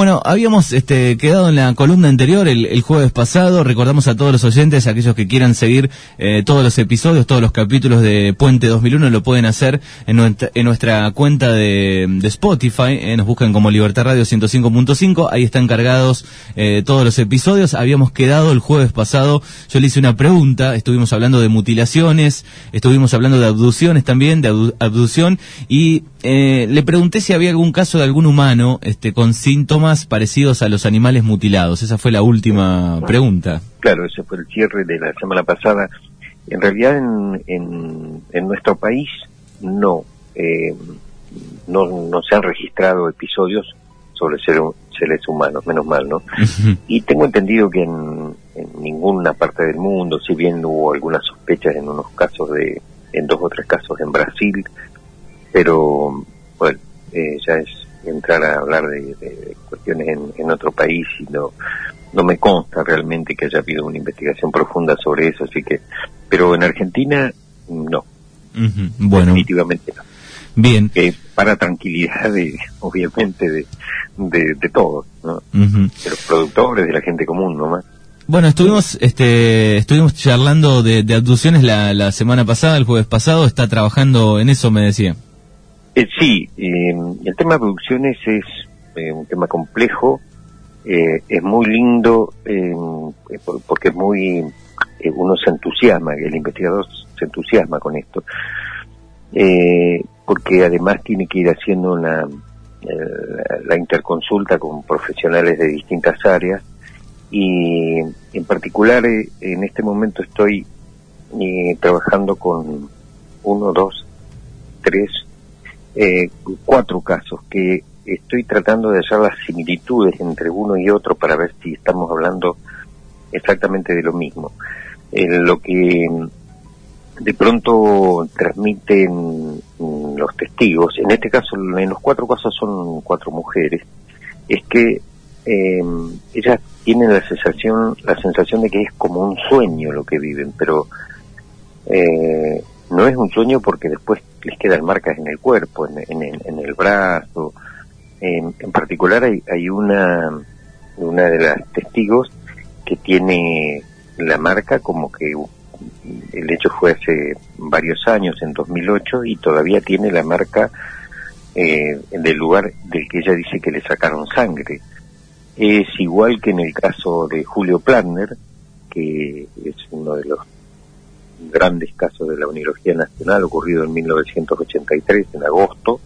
Bueno, habíamos este, quedado en la columna anterior el, jueves pasado. Recordamos a todos los oyentes, aquellos que quieran seguir eh, todos los episodios, todos los capítulos de Puente 2001, lo pueden hacer en nuestra, cuenta de, Spotify. Eh, nos buscan como Libertad Radio 105.5. Ahí están cargados eh, todos los episodios. Habíamos quedado el jueves pasado. Yo le hice una pregunta. Estuvimos hablando de mutilaciones, estuvimos hablando de abducciones también, de abducción. Y le pregunté si había algún caso de algún humano este, con síntomas más parecidos a los animales mutilados? Esa fue la última pregunta. Claro, ese fue el cierre de la semana pasada. En realidad en, en, nuestro país no, eh, no, no se han registrado episodios sobre seres humanos, menos mal, ¿no? y tengo entendido que en, ninguna parte del mundo, si bien hubo algunas sospechas en unos casos de, en dos o tres casos en Brasil, pero bueno, eh, ya es entrar a hablar de, cuestiones en, otro país y no, no me consta realmente que haya habido una investigación profunda sobre eso, así que, pero en Argentina no. Bueno. Definitivamente no. Bien. para tranquilidad, de, obviamente, de, de, todos, De los productores, de la gente común nomás. Bueno, estuvimos, este, estuvimos charlando de, abducciones la, la semana pasada, el jueves pasado, está trabajando en eso, me decía. Eh, sí, eh, el tema de producciones es eh, un tema complejo, es muy lindo porque es muy, uno se entusiasma, el investigador se entusiasma con esto, porque además tiene que ir haciendo una, la interconsulta con profesionales de distintas áreas. Y en particular en este momento estoy trabajando con uno, dos, tres, eh, cuatro casos que estoy tratando de hallar las similitudes entre uno y otro para ver si estamos hablando exactamente de lo mismo. lo que de pronto transmiten los testigos, en este caso, en los cuatro casos son cuatro mujeres, es que eh, ellas tienen la sensación, la sensación de que es como un sueño lo que viven, pero eh, no es un sueño porque después les quedan marcas en el cuerpo, en, el brazo. En, particular hay, hay una, de las testigos que tiene la marca como que el hecho fue hace varios años, en 2008, y todavía tiene la marca eh, del lugar del que ella dice que le sacaron sangre. Es igual que en el caso de Julio Planner, que es uno de los grandes casos de la Unirología Nacional ocurrido en 1983, en agosto,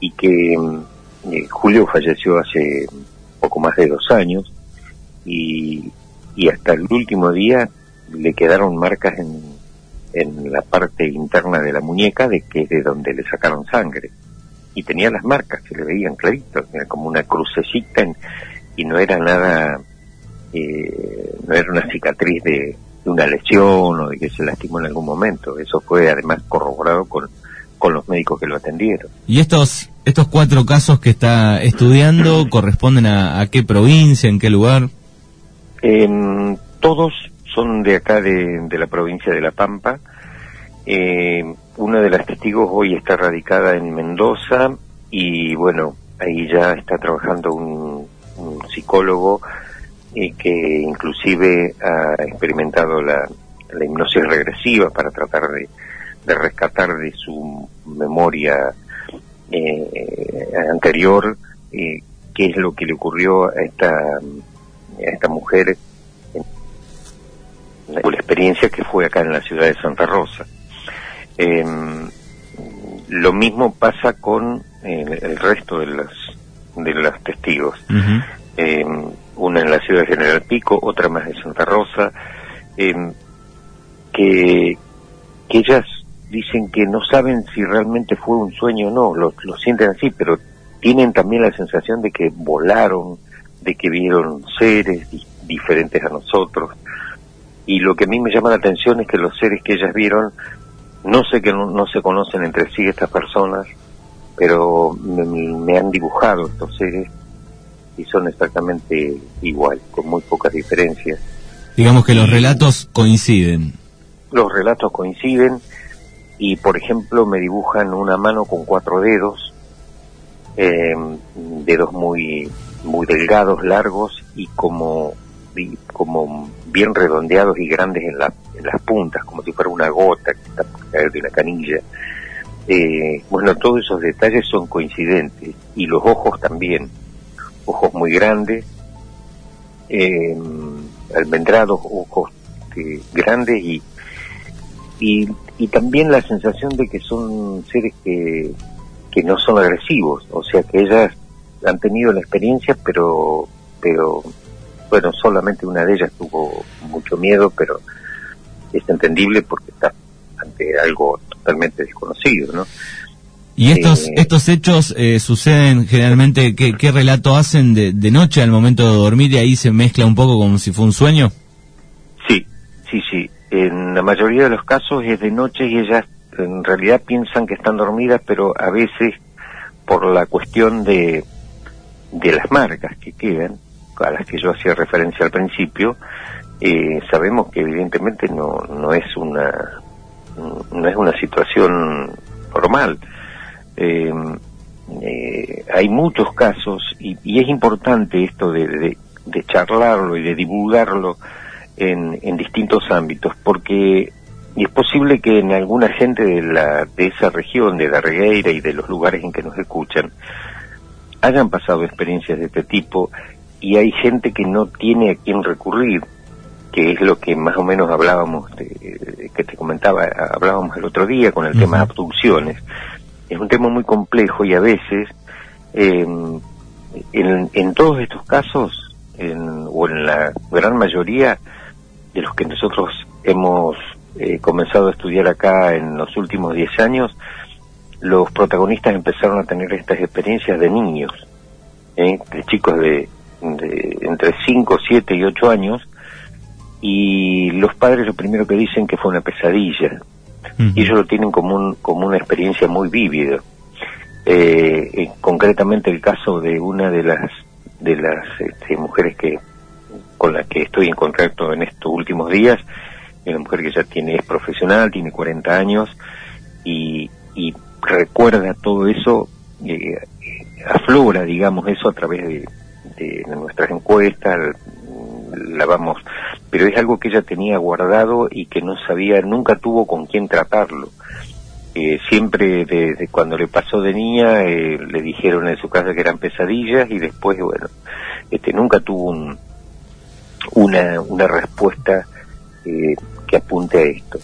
y que mm, eh, Julio falleció hace poco más de dos años y, y hasta el último día le quedaron marcas en, en la parte interna de la muñeca de que es de donde le sacaron sangre. Y tenía las marcas, se le veían claritos, era como una crucecita y no era nada, eh, no era una cicatriz de, una lesión o de que se lastimó en algún momento. Eso fue además corroborado con, con los médicos que lo atendieron. ¿Y estos, estos cuatro casos que está estudiando corresponden a, qué provincia, en qué lugar? todos son de acá, de, de, la provincia de La Pampa. Eh, una de las testigos hoy está radicada en Mendoza y bueno, ahí ya está trabajando un, un psicólogo y que inclusive ha experimentado la, hipnosis regresiva para tratar de, rescatar de su memoria eh, anterior eh, qué es lo que le ocurrió a esta, a esta mujer la experiencia que fue acá en la ciudad de Santa Rosa. Em, lo mismo pasa con eh, el resto de los de los testigos una en la ciudad de General Pico, otra más de Santa Rosa, em, que, que ellas dicen que no saben si realmente fue un sueño o no, lo, lo sienten así, pero tienen también la sensación de que volaron, de que vieron seres diferentes a nosotros. Y lo que a mí me llama la atención es que los seres que ellas vieron, no sé que no, se conocen entre sí estas personas, pero me han dibujado estos seres y son exactamente igual, con muy pocas diferencias. Digamos que los relatos coinciden. Los relatos coinciden y, por ejemplo, me dibujan una mano con cuatro dedos, em, dedos muy muy delgados, largos y como, como bien redondeados y grandes en, la, en las puntas, como si fuera una gota que está por caer de una canilla. Eh, bueno, todos esos detalles son coincidentes y los ojos también, ojos muy grandes, eh, almendrados, ojos eh, grandes y, y, y también la sensación de que son seres que, que no son agresivos, o sea que ellas han tenido la experiencia, pero, pero bueno, solamente una de ellas tuvo mucho miedo, pero es entendible porque está ante algo totalmente desconocido, ¿no? ¿Y estos, eh, estos hechos eh, suceden generalmente, ¿qué, qué relato hacen de, de, noche al momento de dormir y ahí se mezcla un poco como si fue un sueño? Sí, sí, sí. En la mayoría de los casos es de noche y ellas en realidad piensan que están dormidas, pero a veces por la cuestión de, de las marcas que quedan, a las que yo hacía referencia al principio, eh, sabemos que evidentemente no, no es una no es una situación normal. Eh, eh, hay muchos casos y, y, es importante esto de, de, de, charlarlo y de divulgarlo en, en distintos ámbitos porque y es posible que en alguna gente de, la, de esa región, de la Regueira y de los lugares en que nos escuchan, hayan pasado experiencias de este tipo y hay gente que no tiene a quién recurrir, que es lo que más o menos hablábamos, de, que te comentaba, hablábamos el otro día con el uh -huh. tema de abducciones. Es un tema muy complejo y a veces, eh, en, en, todos estos casos, en, o en la gran mayoría de los que nosotros hemos eh, comenzado a estudiar acá en los últimos 10 años, los protagonistas empezaron a tener estas experiencias de niños, ¿eh? de chicos de, de, entre 5, 7 y 8 años, y los padres lo primero que dicen que fue una pesadilla, y ellos lo tienen como, un, como una experiencia muy vívida. Eh, concretamente el caso de una de las de las este, mujeres que con las que estoy en contacto en estos últimos días, una mujer que ya tiene es profesional, tiene 40 años y, y recuerda todo eso, eh, aflora, digamos, eso a través de, de, nuestras encuestas, la vamos, pero es algo que ella tenía guardado y que no sabía, nunca tuvo con quién tratarlo. Eh, siempre desde de cuando le pasó de niña eh, le dijeron en su casa que eran pesadillas y después, bueno, este nunca tuvo un, una, una respuesta eh, que apunte a esto.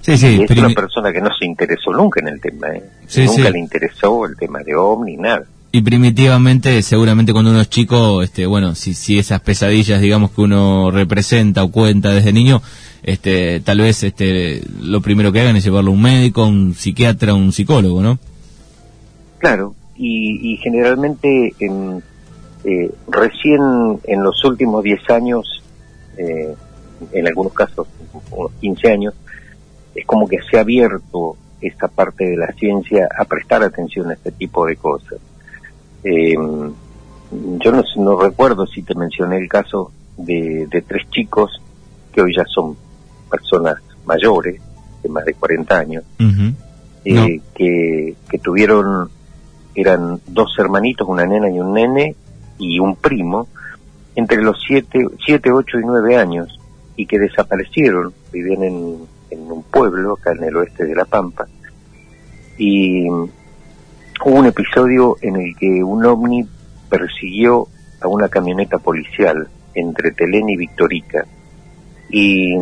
Sí, sí, y es una persona que no se interesó nunca en el tema, ¿eh? sí, nunca le interesó el tema de OVNI, nada. Y primitivamente, seguramente cuando uno es chico, este, bueno, si, si esas pesadillas, digamos, que uno representa o cuenta desde niño, este, tal vez este, lo primero que hagan es llevarlo a un médico, un psiquiatra, a un psicólogo, ¿no? Claro, y, y generalmente en, eh, recién en los últimos 10 años, eh, en algunos casos unos 15 años, es como que se ha abierto esta parte de la ciencia a prestar atención a este tipo de cosas. Eh, yo no, no, recuerdo si te mencioné el caso de, de, tres chicos que hoy ya son personas mayores, de más de 40 años, uh -huh. eh, no. que, que tuvieron, eran dos hermanitos, una nena y un nene, y un primo, entre los 7, siete, 8 y 9 años, y que desaparecieron, vivían en, en un pueblo acá en el oeste de La Pampa, y hubo un episodio en el que un ovni persiguió a una camioneta policial entre Telén y Victorica y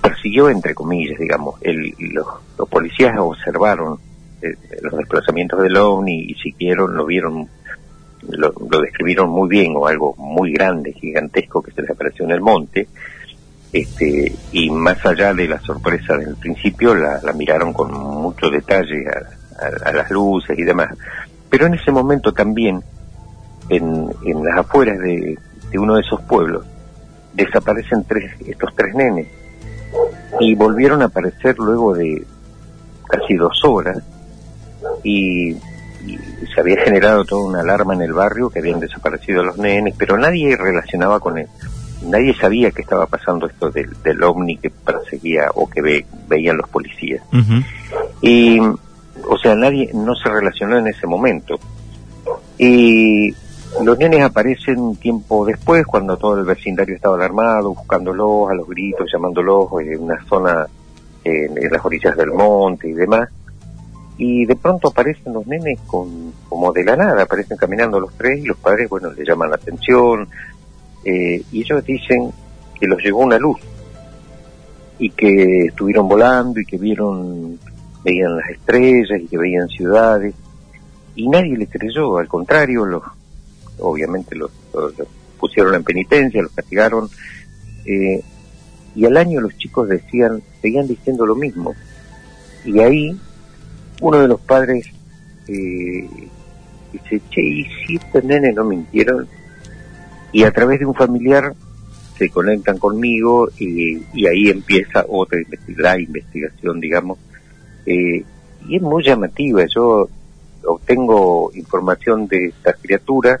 persiguió entre comillas, digamos, el, los, los, policías observaron eh, los desplazamientos del ovni y siguieron, lo vieron, lo, lo, describieron muy bien o algo muy grande, gigantesco que se les apareció en el monte, este, y más allá de la sorpresa del principio, la, la miraron con mucho detalle a, a, a, las luces y demás. Pero en ese momento también, en, en las afueras de, de uno de esos pueblos, desaparecen tres, estos tres nenes y volvieron a aparecer luego de casi dos horas y, y, se había generado toda una alarma en el barrio que habían desaparecido los nenes, pero nadie relacionaba con él. Nadie sabía que estaba pasando esto del, del ovni que perseguía o que ve, veían los policías. Uh -huh. Y, o sea, nadie no se relacionó en ese momento. Y los nenes aparecen tiempo después, cuando todo el vecindario estaba alarmado, buscándolos a los gritos, llamándolos en una zona en, las orillas del monte y demás. Y de pronto aparecen los nenes con, como de la nada, aparecen caminando los tres y los padres, bueno, le llaman la atención. Eh, y ellos dicen que los llegó una luz y que estuvieron volando y que vieron, veían las estrellas y que veían ciudades. Y nadie les creyó, al contrario, los obviamente los, pusieron en penitencia, los castigaron, eh, y al año los chicos decían, seguían diciendo lo mismo. Y ahí uno de los padres eh, dice, che, ¿y si estos nenes no mintieron? Y a través de un familiar se conectan conmigo y, y ahí empieza otra la investigación, digamos. Eh, y es muy llamativa. Yo obtengo información de estas criaturas,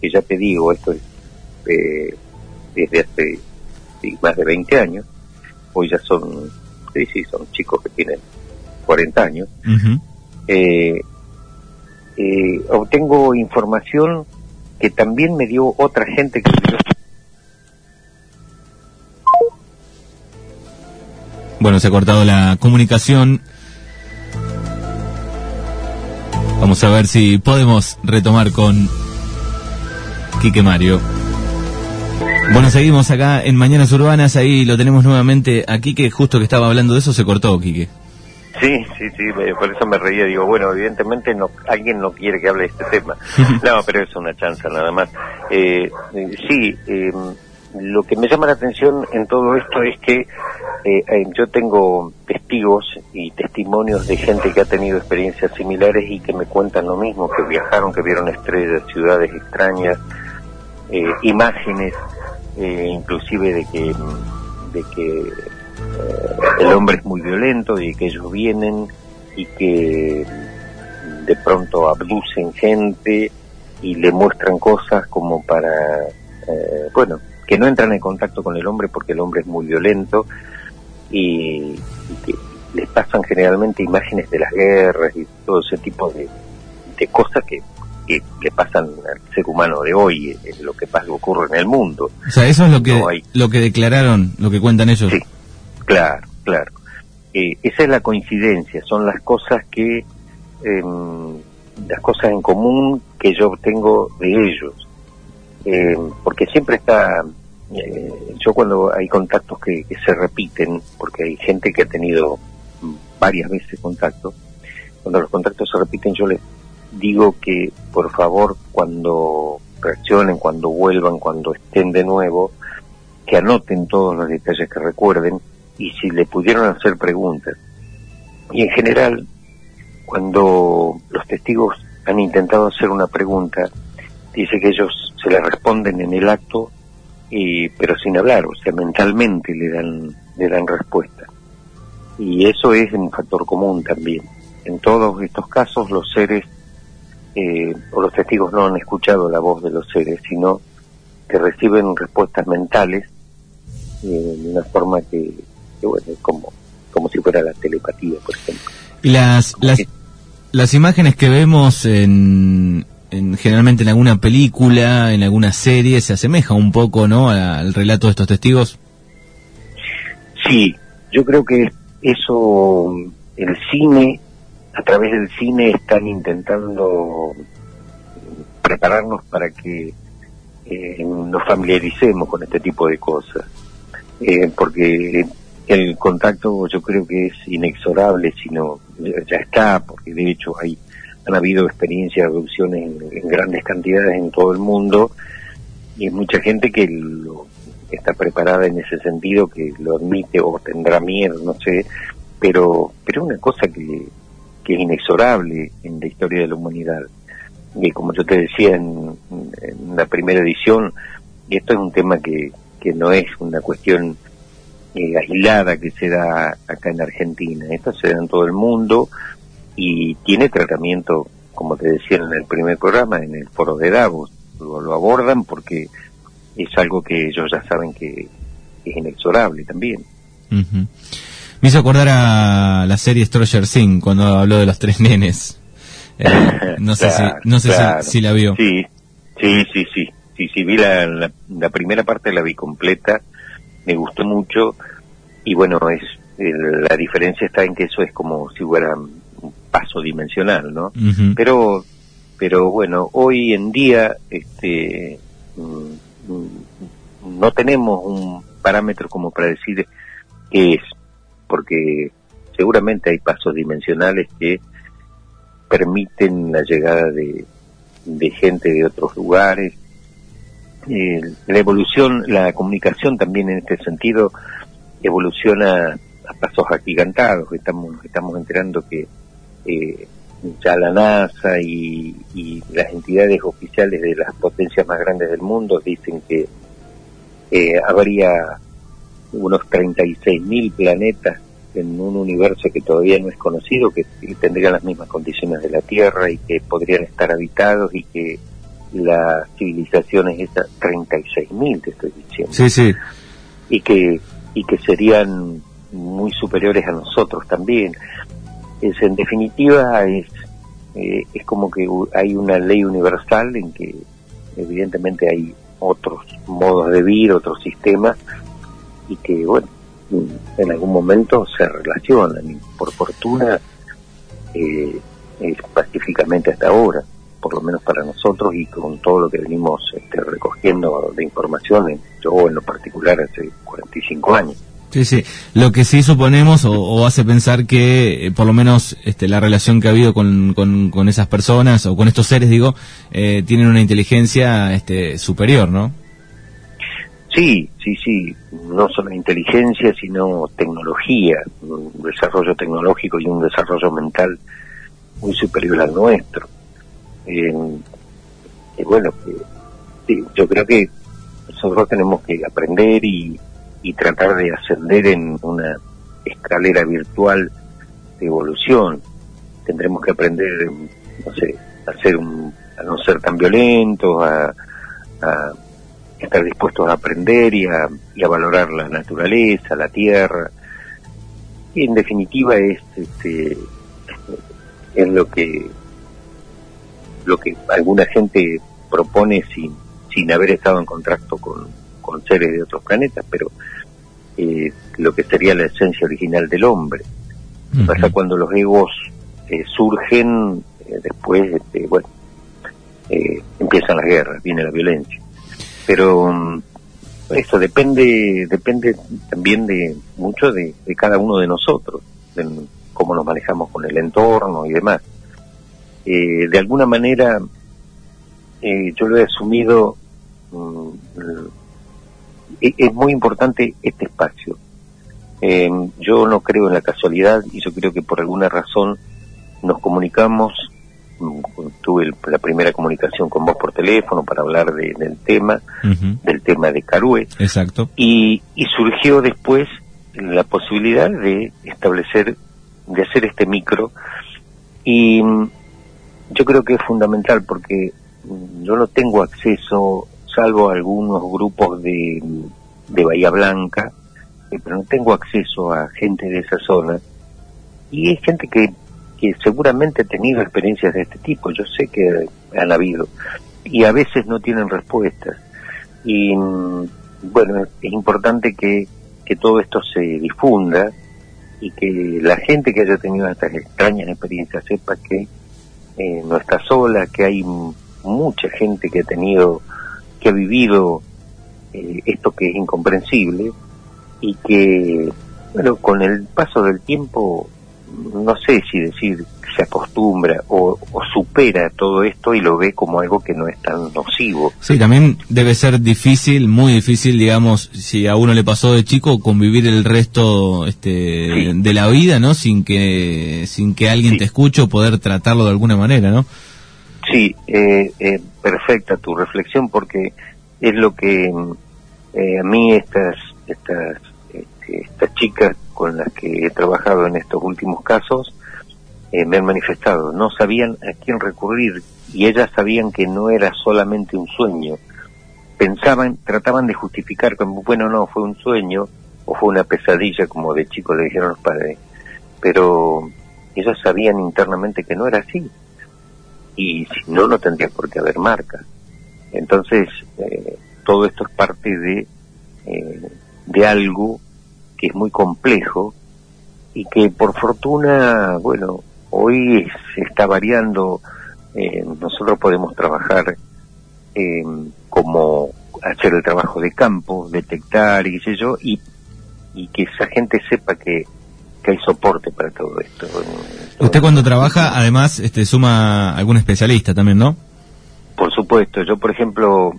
que ya te digo, esto es eh, desde hace más de 20 años, hoy ya son, sí, sí, son chicos que tienen 40 años, eh, eh, obtengo información que también me dio otra gente que Bueno, se ha cortado la comunicación. Vamos a ver si podemos retomar con Quique Mario. Bueno, seguimos acá en Mañanas Urbanas, ahí lo tenemos nuevamente a Quique, justo que estaba hablando de eso, se cortó Quique. Sí, sí, sí, por eso me reía, digo, bueno, evidentemente no, alguien no quiere que hable de este tema. no, pero es una chance nada más. Eh, sí, eh, lo que me llama la atención en todo esto es que eh, eh, yo tengo testigos y testimonios de gente que ha tenido experiencias similares y que me cuentan lo mismo, que viajaron, que vieron estrellas, ciudades extrañas, eh, imágenes, inclusive de que, de que el hombre es muy violento y que ellos vienen y que de pronto abducen gente y le muestran cosas como para, bueno, que no entran en contacto con el hombre porque el hombre es muy violento y, que les pasan generalmente imágenes de las guerras y todo ese tipo de, cosas que, que, le pasan al ser humano de hoy, es lo que pasa, ocurre en el mundo. O sea, eso es lo que, lo que declararon, lo que cuentan ellos. Sí, claro, claro. Eh, esa es la coincidencia, son las cosas que, em, las cosas en común que yo tengo de ellos eh, porque siempre está, eh, yo cuando hay contactos que, se repiten, porque hay gente que ha tenido varias veces contacto, cuando los contactos se repiten yo les digo que por favor cuando reaccionen, cuando vuelvan, cuando estén de nuevo, que anoten todos los detalles que recuerden y si le pudieron hacer preguntas. Y en general, cuando los testigos han intentado hacer una pregunta, dice que ellos se le responden en el acto, y, pero sin hablar, o sea, mentalmente le dan, le dan respuesta. Y eso es un factor común también. En todos estos casos los seres eh, o los testigos no han escuchado la voz de los seres, sino que reciben respuestas mentales eh, de una forma que, bueno, como, como si fuera la telepatía, por ejemplo. Y las, las, las imágenes que vemos en, generalmente en alguna película, en alguna serie, se asemeja un poco, ¿no? Al relato de estos testigos. Sí, yo creo que eso, el cine, a través del cine están intentando prepararnos para que eh, nos familiaricemos con este tipo de cosas. Eh, porque el contacto yo creo que es inexorable, sino ya está, porque de hecho hay han habido experiencias de en, grandes cantidades en todo el mundo y mucha gente que está preparada en ese sentido, que lo admite o tendrá miedo, no sé, pero pero una cosa que, es inexorable en la historia de la humanidad. Y como yo te decía en, la primera edición, y esto es un tema que, que no es una cuestión eh, aislada que se da acá en Argentina, esto se da en todo el mundo, y tiene tratamiento, como te decía en el primer programa, en el foro de Davos. Lo, abordan porque es algo que ellos ya saben que es inexorable también. Me hizo acordar a la serie Stranger Things cuando habló de los tres nenes. Eh, no sé, si, no sé si, la vio. Sí, Sí, sí, sí, sí, sí, vi la, la, primera parte, la vi completa, me gustó mucho y bueno, es la diferencia está en que eso es como si fuera un paso dimensional, ¿no? Pero pero bueno, hoy en día este mm, mm, no tenemos un parámetro como para decir qué es, porque seguramente hay pasos dimensionales que permiten la llegada de, de gente de otros lugares. Eh, la evolución, la comunicación también en este sentido evoluciona a pasos agigantados. Estamos, estamos enterando que eh, ya la NASA y, las entidades oficiales de las potencias más grandes del mundo dicen que eh, habría unos 36.000 planetas en un universo que todavía no es conocido, que tendrían las mismas condiciones de la Tierra y que podrían estar habitados y que la civilización es esa 36.000, te estoy diciendo. Sí, sí. Y que, y que serían muy superiores a nosotros también. Es, en definitiva, es, eh, es como que hay una ley universal en que evidentemente hay otros modos de vida, otros sistemas, y que, bueno, en algún momento se relacionan y por fortuna eh, es pacíficamente hasta ahora, por lo menos para nosotros y con todo lo que venimos este, recogiendo de información, yo en lo particular hace 45 años. Sí, sí. Lo que sí suponemos o, hace pensar que eh, por lo menos este, la relación que ha habido con, con, esas personas o con estos seres, digo, eh, tienen una inteligencia este, superior, ¿no? Sí, sí, sí, no solo inteligencia, sino tecnología, un desarrollo tecnológico y un desarrollo mental muy superior al nuestro. Eh, y bueno, yo creo que nosotros tenemos que aprender y, tratar de ascender en una escalera virtual de evolución. Tendremos que aprender, no sé, a, ser un, a no ser tan violentos, a estar dispuestos a aprender y a, valorar la naturaleza, la tierra. Y en definitiva es, este, es lo que lo que alguna gente propone sin, sin haber estado en contacto con, con seres de otros planetas, pero eh, lo que sería la esencia original del hombre. Pasa cuando los egos eh, surgen, eh, después, este, bueno, empiezan las guerras, viene la violencia. Pero mm, eso depende depende también de mucho de, cada uno de nosotros de cómo nos manejamos con el entorno y demás. Eh, de alguna manera eh, yo lo he asumido mm, es muy importante este espacio eh, yo no creo en la casualidad y yo creo que por alguna razón nos comunicamos tuve la primera comunicación con vos por teléfono para hablar del tema, del tema de Carue. Exacto. Y, surgió después la posibilidad de establecer, de hacer este micro. Y mm, yo creo que es fundamental porque mm, yo no tengo acceso, salvo algunos grupos de, de Bahía Blanca, eh, pero no tengo acceso a gente de esa zona. Y hay gente que que seguramente ha tenido experiencias de este tipo, yo sé que han habido, y a veces no tienen respuestas. Y mm, bueno, es importante que, que todo esto se difunda y que la gente que haya tenido estas extrañas experiencias sepa que eh, no está sola, que hay mucha gente que ha tenido, que ha vivido eh, esto que es incomprensible y que, bueno, con el paso del tiempo no sé si decir se acostumbra o, supera todo esto y lo ve como algo que no es tan nocivo. Sí, también debe ser difícil, muy difícil, digamos, si a uno le pasó de chico convivir el resto este, de la vida, ¿no? Sin que sin que alguien te escuche o poder tratarlo de alguna manera, ¿no? Sí, eh, eh, perfecta tu reflexión porque es lo que eh, a mí estas estas este, estas chicas con las que he trabajado en estos últimos casos eh, me han manifestado. No sabían a quién recurrir y ellas sabían que no era solamente un sueño. Pensaban, trataban de justificar como, bueno, no, fue un sueño o fue una pesadilla, como de chico le dijeron los padres. Pero ellas sabían internamente que no era así. Y si no, no tendría por qué haber marca. entonces, eh, todo esto es parte de, eh, de algo que es muy complejo y que por fortuna, bueno, hoy se está variando. Eh, nosotros podemos trabajar como hacer el trabajo de campo, detectar y qué sé yo, y que esa gente sepa que, que hay soporte para todo esto. Usted cuando trabaja, además, este, suma algún especialista también, ¿no? Por supuesto, yo por ejemplo,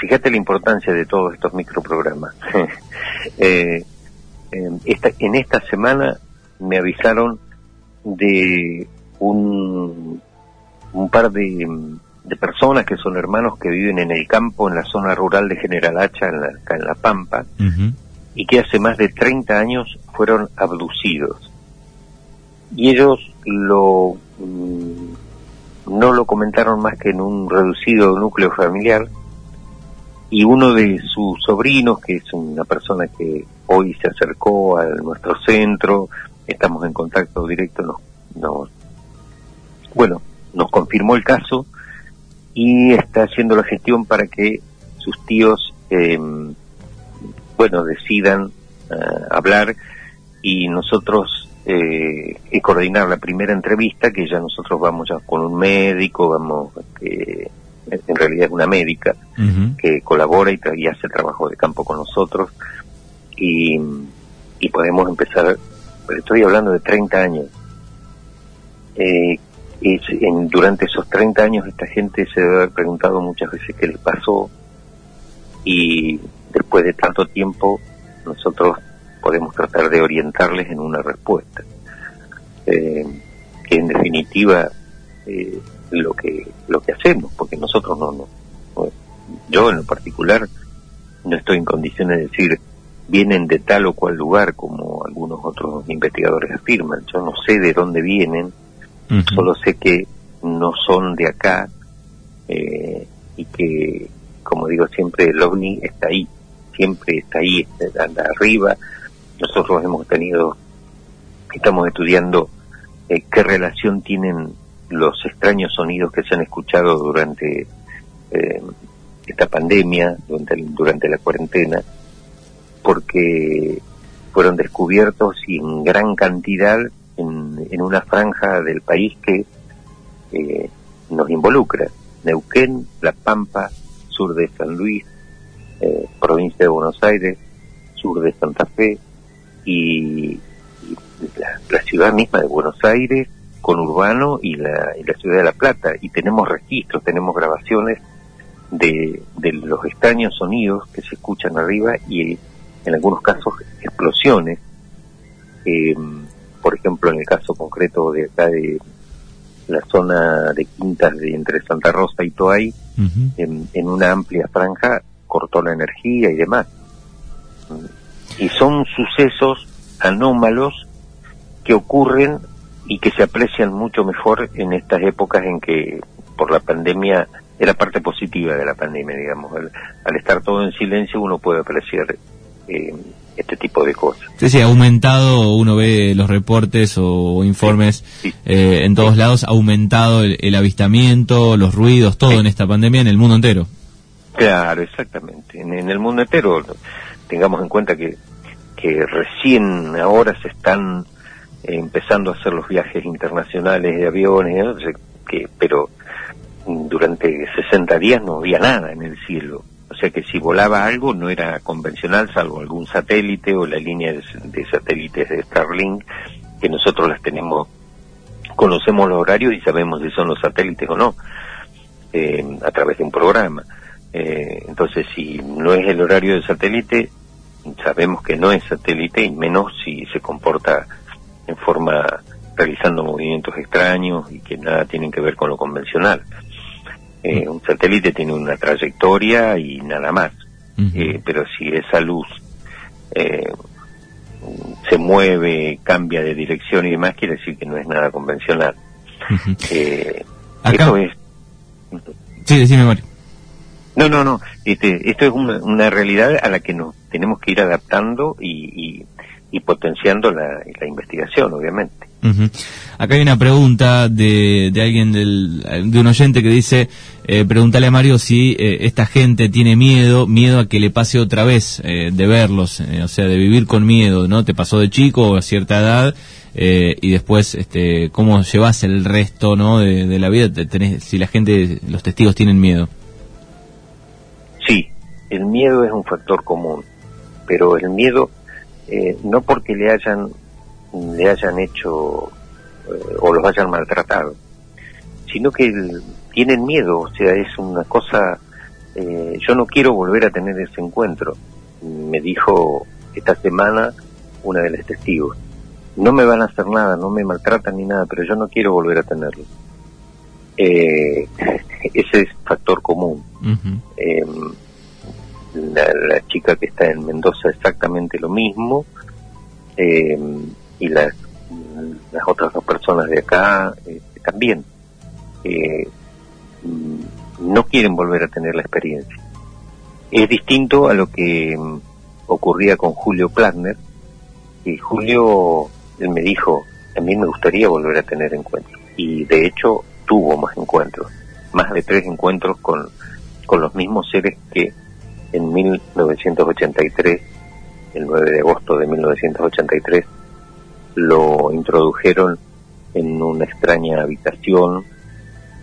fíjate la importancia de todos estos microprogramas. eh, esta, en esta semana me avisaron de un, un par de, de, personas que son hermanos que viven en el campo, en la zona rural de General Hacha, en la, acá en La Pampa, y que hace más de 30 años fueron abducidos. Y ellos lo mm, no lo comentaron más que en un reducido núcleo familiar, y uno de sus sobrinos, que es una persona que hoy se acercó a nuestro centro, estamos en contacto directo, nos, nos bueno, nos confirmó el caso y está haciendo la gestión para que sus tíos, eh, bueno, decidan uh, hablar y nosotros eh, y coordinar la primera entrevista, que ya nosotros vamos ya con un médico, vamos, eh, en realidad es una médica que colabora y, y, hace trabajo de campo con nosotros y, y podemos empezar, estoy hablando de 30 años. Eh, y en, durante esos 30 años esta gente se debe haber preguntado muchas veces qué les pasó y después de tanto tiempo nosotros podemos tratar de orientarles en una respuesta. Eh, que en definitiva eh, lo que lo que hacemos, porque nosotros no, no, yo en lo particular no estoy en condiciones de decir vienen de tal o cual lugar como algunos otros investigadores afirman. Yo no sé de dónde vienen, solo sé que no son de acá eh, y que, como digo siempre, el ovni está ahí, siempre está ahí, anda arriba. Nosotros hemos tenido, estamos estudiando eh, qué relación tienen los extraños sonidos que se han escuchado durante eh, esta pandemia, durante, durante la cuarentena, porque fueron descubiertos en gran cantidad en, en una franja del país que eh, nos involucra. Neuquén, La Pampa, sur de San Luis, eh, provincia de Buenos Aires, sur de Santa Fe y, y la, la, ciudad misma de Buenos Aires, con Urbano y la, y la ciudad de La Plata. Y tenemos registros, tenemos grabaciones de, de los extraños sonidos que se escuchan arriba y en algunos casos explosiones. Eh, por ejemplo, en el caso concreto de acá de la zona de Quintas de entre Santa Rosa y Toay, uh -huh. en, en, una amplia franja cortó la energía y demás. Y son sucesos anómalos que ocurren y que se aprecian mucho mejor en estas épocas en que por la pandemia era parte positiva de la pandemia, digamos. Al, al estar todo en silencio uno puede apreciar eh, este tipo de cosas. Sí, sí, ha aumentado, uno ve los reportes o informes sí, sí. Eh, en todos sí. lados, ha aumentado el, el, avistamiento, los ruidos, todo en esta pandemia en el mundo entero. Claro, exactamente. En, el mundo entero, tengamos en cuenta que, que recién ahora se están eh, empezando a hacer los viajes internacionales de aviones, que, pero durante 60 días no había nada en el cielo o sea que si volaba algo no era convencional, salvo algún satélite o la línea de, de satélites de Starlink, que nosotros las tenemos, conocemos los horarios y sabemos si son los satélites o no, eh, a través de un programa. Eh, entonces, si no es el horario del satélite, sabemos que no es satélite y menos si se comporta en forma realizando movimientos extraños y que nada tienen que ver con lo convencional. Eh, un satélite tiene una trayectoria y nada más. Uh -huh. eh, pero si esa luz eh, se mueve, cambia de dirección y demás, quiere decir que no es nada convencional. Uh -huh. Acá... Eso es... Sí, decime, Mario. No, no, no. Este, esto es una, una, realidad a la que nos tenemos que ir adaptando y, y, y potenciando la, investigación, obviamente. Acá hay una pregunta de, de alguien, del, de un oyente que dice, eh, pregúntale a Mario si eh, esta gente tiene miedo, miedo a que le pase otra vez eh, de verlos, o sea, de vivir con miedo, ¿no? Te pasó de chico a cierta edad y después, este, ¿cómo llevas el resto, ¿no? De, de la vida, tenés, si la gente, los testigos tienen miedo. El miedo es un factor común, pero el miedo eh, no porque le hayan le hayan hecho eh, o los hayan maltratado, sino que tienen miedo, o sea, es una cosa, eh, yo no quiero volver a tener ese encuentro, me dijo esta semana una de las testigos, no me van a hacer nada, no me maltratan ni nada, pero yo no quiero volver a tenerlo. ese es factor común. La, chica que está en Mendoza exactamente lo mismo eh, y las, otras dos personas de acá eh, también eh, no quieren volver a tener la experiencia. Es distinto a lo que mm, ocurría con Julio Platner y Julio él me dijo a mí me gustaría volver a tener encuentros y de hecho tuvo más encuentros, más de tres encuentros con, con los mismos seres que en 1983, el 9 de agosto de 1983, lo introdujeron en una extraña habitación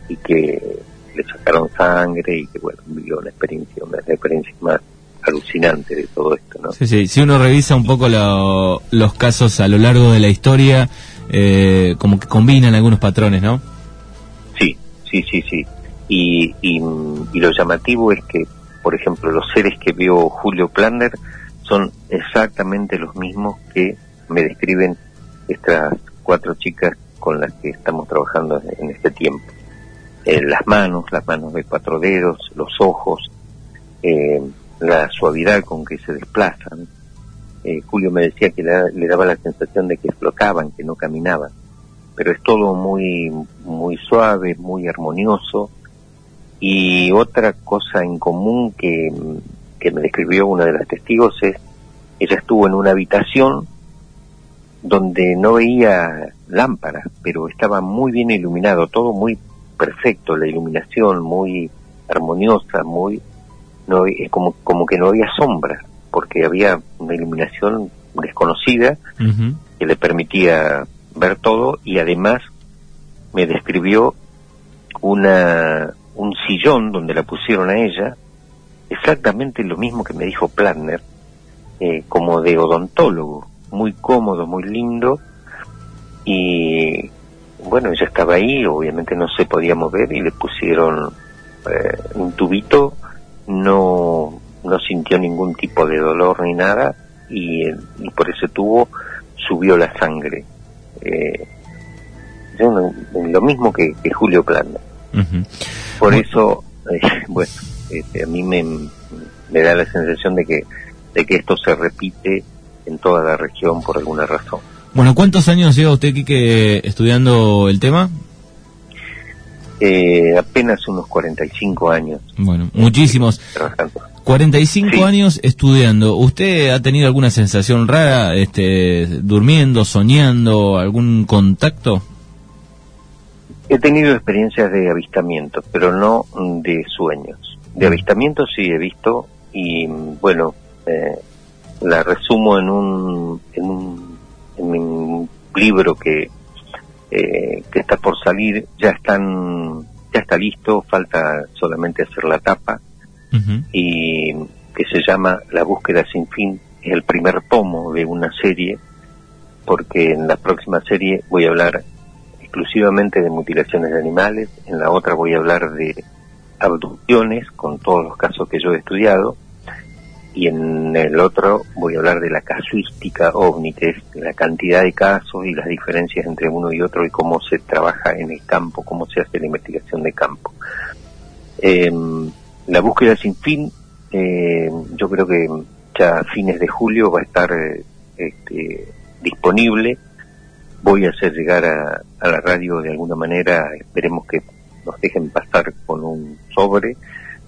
y que le sacaron sangre y que bueno, vivió una experiencia, una experiencias más alucinantes de todo esto, ¿no? Sí, sí, si uno revisa un poco los casos a lo largo de la historia, eh, como que combinan algunos patrones, ¿no? Sí, sí, sí, sí. Y, y, y lo llamativo es que por ejemplo, los seres que vio Julio Planner son exactamente los mismos que me describen estas cuatro chicas con las que estamos trabajando en este tiempo. Eh, las manos, las manos de cuatro dedos, los ojos, eh, la suavidad con que se desplazan. Eh, Julio me decía que le, daba la sensación de que flotaban, que no caminaban, pero es todo muy, muy suave, muy armonioso y otra cosa en común que, que me describió una de las testigos es, ella estuvo en una habitación donde no veía lámparas, pero estaba muy bien iluminado, todo muy perfecto, la iluminación muy armoniosa, muy no es como como que no había sombras, porque había una iluminación desconocida que le permitía ver todo y además me describió una un sillón donde la pusieron a ella, exactamente lo mismo que me dijo Planner, eh, como de odontólogo, muy cómodo, muy lindo, y bueno, ella estaba ahí, obviamente no se podía mover y le pusieron eh, un tubito, no, no sintió ningún tipo de dolor ni nada, y, y por ese tubo subió la sangre. Eh, lo mismo que, Julio Planner. Por eso, eh, bueno, este, a mí me, me da la sensación de que, de que esto se repite en toda la región por alguna razón. Bueno, ¿cuántos años lleva usted, Quique, estudiando el tema? Eh, apenas unos 45 años. Bueno, muchísimos. 45 años estudiando. ¿Usted ha tenido alguna sensación rara, este, durmiendo, soñando, algún contacto? He tenido experiencias de avistamiento, pero no de sueños. De mm. avistamiento sí he visto y bueno, eh, la resumo en un, en un, en un libro que, eh, que está por salir, ya están, ya está listo, falta solamente hacer la tapa y que se llama La búsqueda sin fin, es el primer tomo de una serie, porque en la próxima serie voy a hablar exclusivamente de mutilaciones de animales, en la otra voy a hablar de abducciones, con todos los casos que yo he estudiado, y en el otro voy a hablar de la casuística ovni, que es la cantidad de casos y las diferencias entre uno y otro y cómo se trabaja en el campo, cómo se hace la investigación de campo. Em, la búsqueda sin fin, eh, yo creo que ya a fines de julio va a estar eh, este, disponible voy a hacer llegar a, la radio de alguna manera, esperemos que nos dejen pasar con un sobre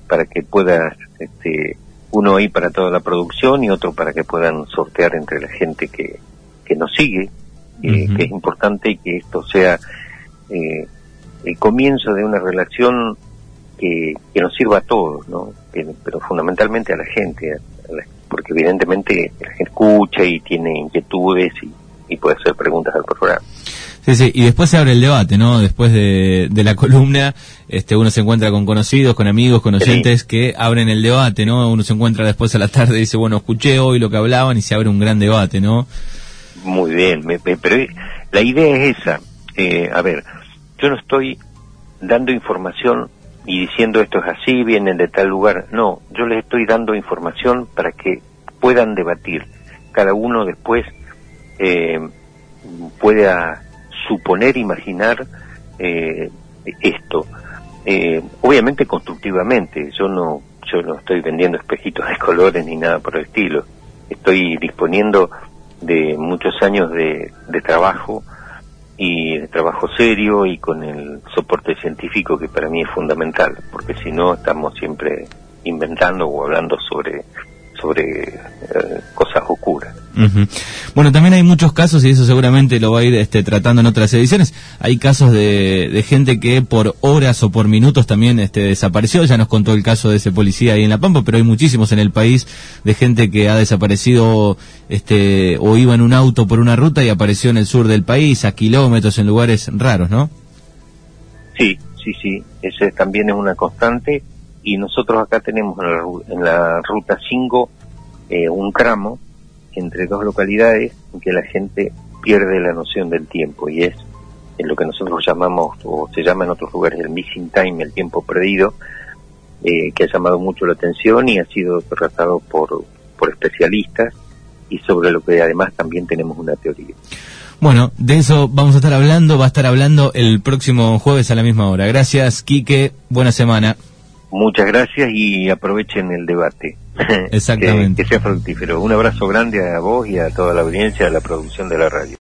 para que puedas este, uno ahí para toda la producción y otro para que puedan sortear entre la gente que, que nos sigue, eh, que es importante y que esto sea eh, el comienzo de una relación que, que nos sirva a todos, ¿no? pero fundamentalmente a la gente, porque evidentemente la gente escucha y tiene inquietudes y, y puede hacer preguntas al programa. Sí, sí, y después se abre el debate, ¿no? Después de, de la columna, este, uno se encuentra con conocidos, con amigos, con oyentes que abren el debate, ¿no? Uno se encuentra después a la tarde y dice, bueno, escuché hoy lo que hablaban y se abre un gran debate, ¿no? Muy bien, pero la idea es esa. Eh, a ver, yo no estoy dando información y diciendo esto es así, vienen de tal lugar. No, yo les estoy dando información para que puedan debatir. Cada uno después eh, pueda suponer, imaginar eh, esto. Eh, obviamente constructivamente, yo no, yo no estoy vendiendo espejitos de colores ni nada por el estilo. Estoy disponiendo de muchos años de, de trabajo y de trabajo serio y con el soporte científico que para mí es fundamental, porque si no estamos siempre inventando o hablando sobre sobre eh, cosas oscuras. Bueno, también hay muchos casos, y eso seguramente lo va a ir este, tratando en otras ediciones, hay casos de, gente que por horas o por minutos también este, desapareció, ya nos contó el caso de ese policía ahí en La Pampa, pero hay muchísimos en el país de gente que ha desaparecido este, o iba en un auto por una ruta y apareció en el sur del país, a kilómetros, en lugares raros, ¿no? Sí, sí, sí, ese también es una constante y nosotros acá tenemos en la, ruta 5 eh, un tramo entre dos localidades en que la gente pierde la noción del tiempo y es en lo que nosotros llamamos o se llama en otros lugares el missing time, el tiempo perdido, eh, que ha llamado mucho la atención y ha sido tratado por, por especialistas y sobre lo que además también tenemos una teoría. Bueno, de eso vamos a estar hablando, va a estar hablando el próximo jueves a la misma hora. Gracias, Quique, buena semana. Muchas gracias y aprovechen el debate. Exactamente. que, sea fructífero. Un abrazo grande a vos y a toda la audiencia de la producción de la radio.